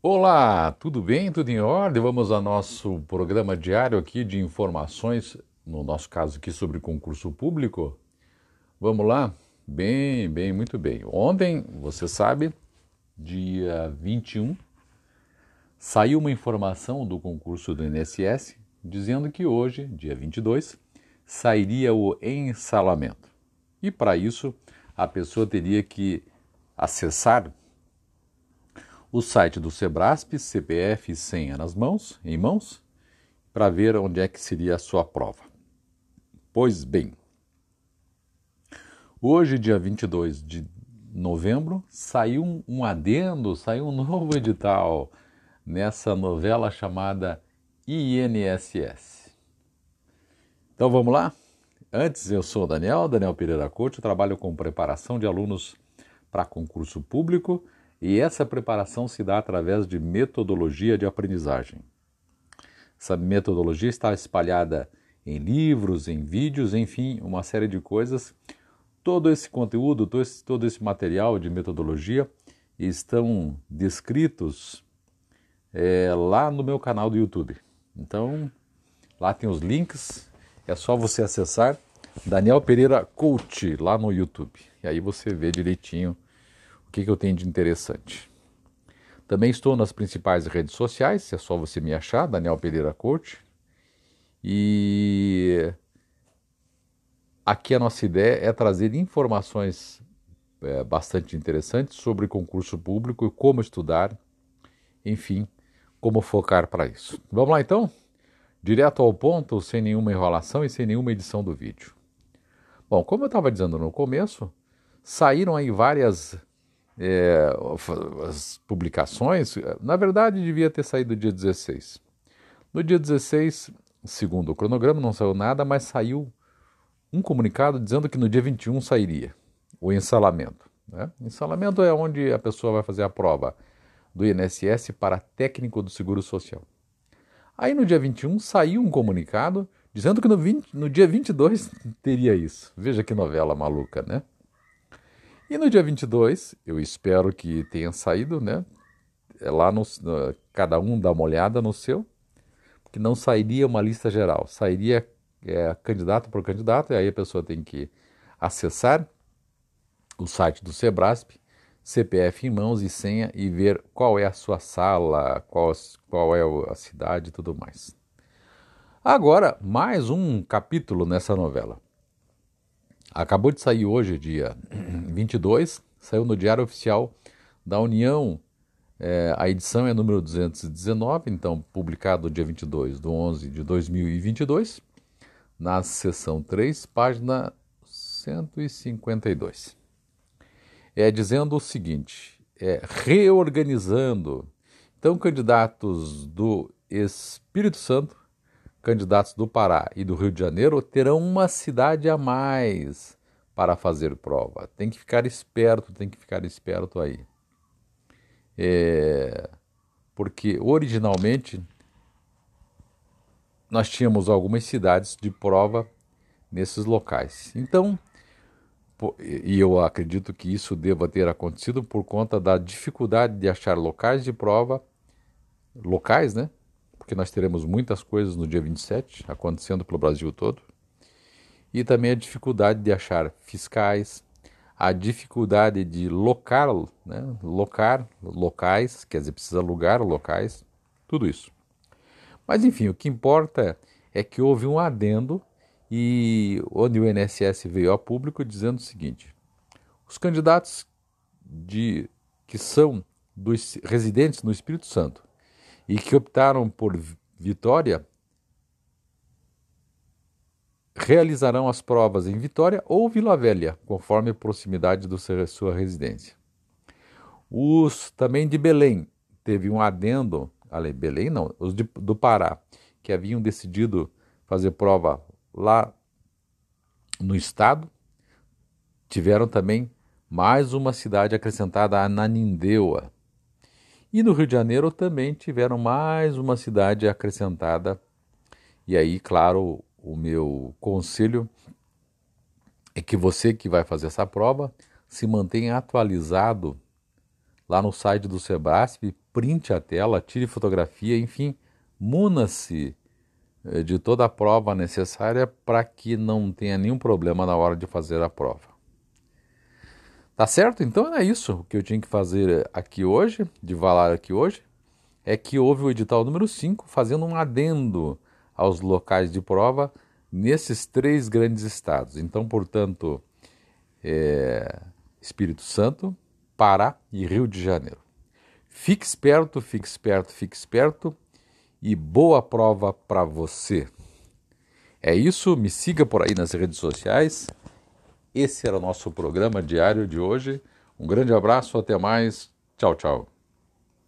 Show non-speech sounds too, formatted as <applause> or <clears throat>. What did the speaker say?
Olá, tudo bem? Tudo em ordem? Vamos ao nosso programa diário aqui de informações, no nosso caso aqui sobre concurso público. Vamos lá? Bem, bem, muito bem. Ontem, você sabe, dia 21, saiu uma informação do concurso do INSS dizendo que hoje, dia 22, sairia o ensalamento. E para isso, a pessoa teria que acessar o site do Sebrasp, CPF e senha nas mãos, em mãos, para ver onde é que seria a sua prova. Pois bem, hoje, dia 22 de novembro, saiu um, um adendo, saiu um <laughs> novo edital nessa novela chamada INSS. Então vamos lá? Antes, eu sou o Daniel, Daniel Pereira Couto, trabalho com preparação de alunos para concurso público e essa preparação se dá através de metodologia de aprendizagem. Essa metodologia está espalhada em livros, em vídeos, enfim, uma série de coisas. Todo esse conteúdo, todo esse, todo esse material de metodologia estão descritos é, lá no meu canal do YouTube. Então, lá tem os links, é só você acessar Daniel Pereira Coach lá no YouTube. E aí você vê direitinho o que, que eu tenho de interessante. Também estou nas principais redes sociais, é só você me achar, Daniel Pereira Coach. E aqui a nossa ideia é trazer informações é, bastante interessantes sobre concurso público e como estudar, enfim, como focar para isso. Vamos lá então? Direto ao ponto, sem nenhuma enrolação e sem nenhuma edição do vídeo. Bom, como eu estava dizendo no começo, saíram aí várias é, as publicações, na verdade devia ter saído dia 16. No dia 16, segundo o cronograma, não saiu nada, mas saiu um comunicado dizendo que no dia 21 sairia o ensalamento. Né? Ensalamento é onde a pessoa vai fazer a prova do INSS para técnico do Seguro Social. Aí no dia 21 saiu um comunicado dizendo que no, 20, no dia 22 <laughs> teria isso. Veja que novela maluca, né? E no dia 22, eu espero que tenha saído, né? É lá no, cada um dá uma olhada no seu, porque não sairia uma lista geral, sairia é, candidato por candidato, e aí a pessoa tem que acessar o site do Sebrasp, CPF em mãos e senha e ver qual é a sua sala, qual, qual é a cidade e tudo mais. Agora, mais um capítulo nessa novela. Acabou de sair hoje, dia <clears throat> 22, saiu no Diário Oficial da União. É, a edição é número 219, então publicado dia 22 de 11 de 2022, na seção 3, página 152. É dizendo o seguinte: é, reorganizando. Então, candidatos do Espírito Santo candidatos do Pará e do Rio de Janeiro terão uma cidade a mais para fazer prova. Tem que ficar esperto, tem que ficar esperto aí. É, porque originalmente nós tínhamos algumas cidades de prova nesses locais. Então, e eu acredito que isso deva ter acontecido por conta da dificuldade de achar locais de prova, locais, né? Porque nós teremos muitas coisas no dia 27 acontecendo pelo Brasil todo. E também a dificuldade de achar fiscais, a dificuldade de locar, né, locar locais, quer dizer, precisa alugar locais, tudo isso. Mas enfim, o que importa é que houve um adendo e onde o INSS veio ao público dizendo o seguinte: os candidatos de que são dos residentes no Espírito Santo e que optaram por Vitória realizarão as provas em Vitória ou Vila Velha, conforme a proximidade da sua residência. Os também de Belém teve um adendo, ali Belém não, os de, do Pará, que haviam decidido fazer prova lá no estado, tiveram também mais uma cidade acrescentada, Ananindeua, e no Rio de Janeiro também tiveram mais uma cidade acrescentada. E aí, claro, o meu conselho é que você que vai fazer essa prova se mantenha atualizado lá no site do Sebrasp, print a tela, tire fotografia, enfim, muna-se eh, de toda a prova necessária para que não tenha nenhum problema na hora de fazer a prova. Tá certo? Então é isso o que eu tinha que fazer aqui hoje, de falar aqui hoje, é que houve o edital número 5 fazendo um adendo aos locais de prova nesses três grandes estados. Então, portanto, é, Espírito Santo, Pará e Rio de Janeiro. Fique esperto, fique esperto, fique esperto e boa prova para você. É isso, me siga por aí nas redes sociais. Esse era o nosso programa diário de hoje. Um grande abraço, até mais. Tchau, tchau.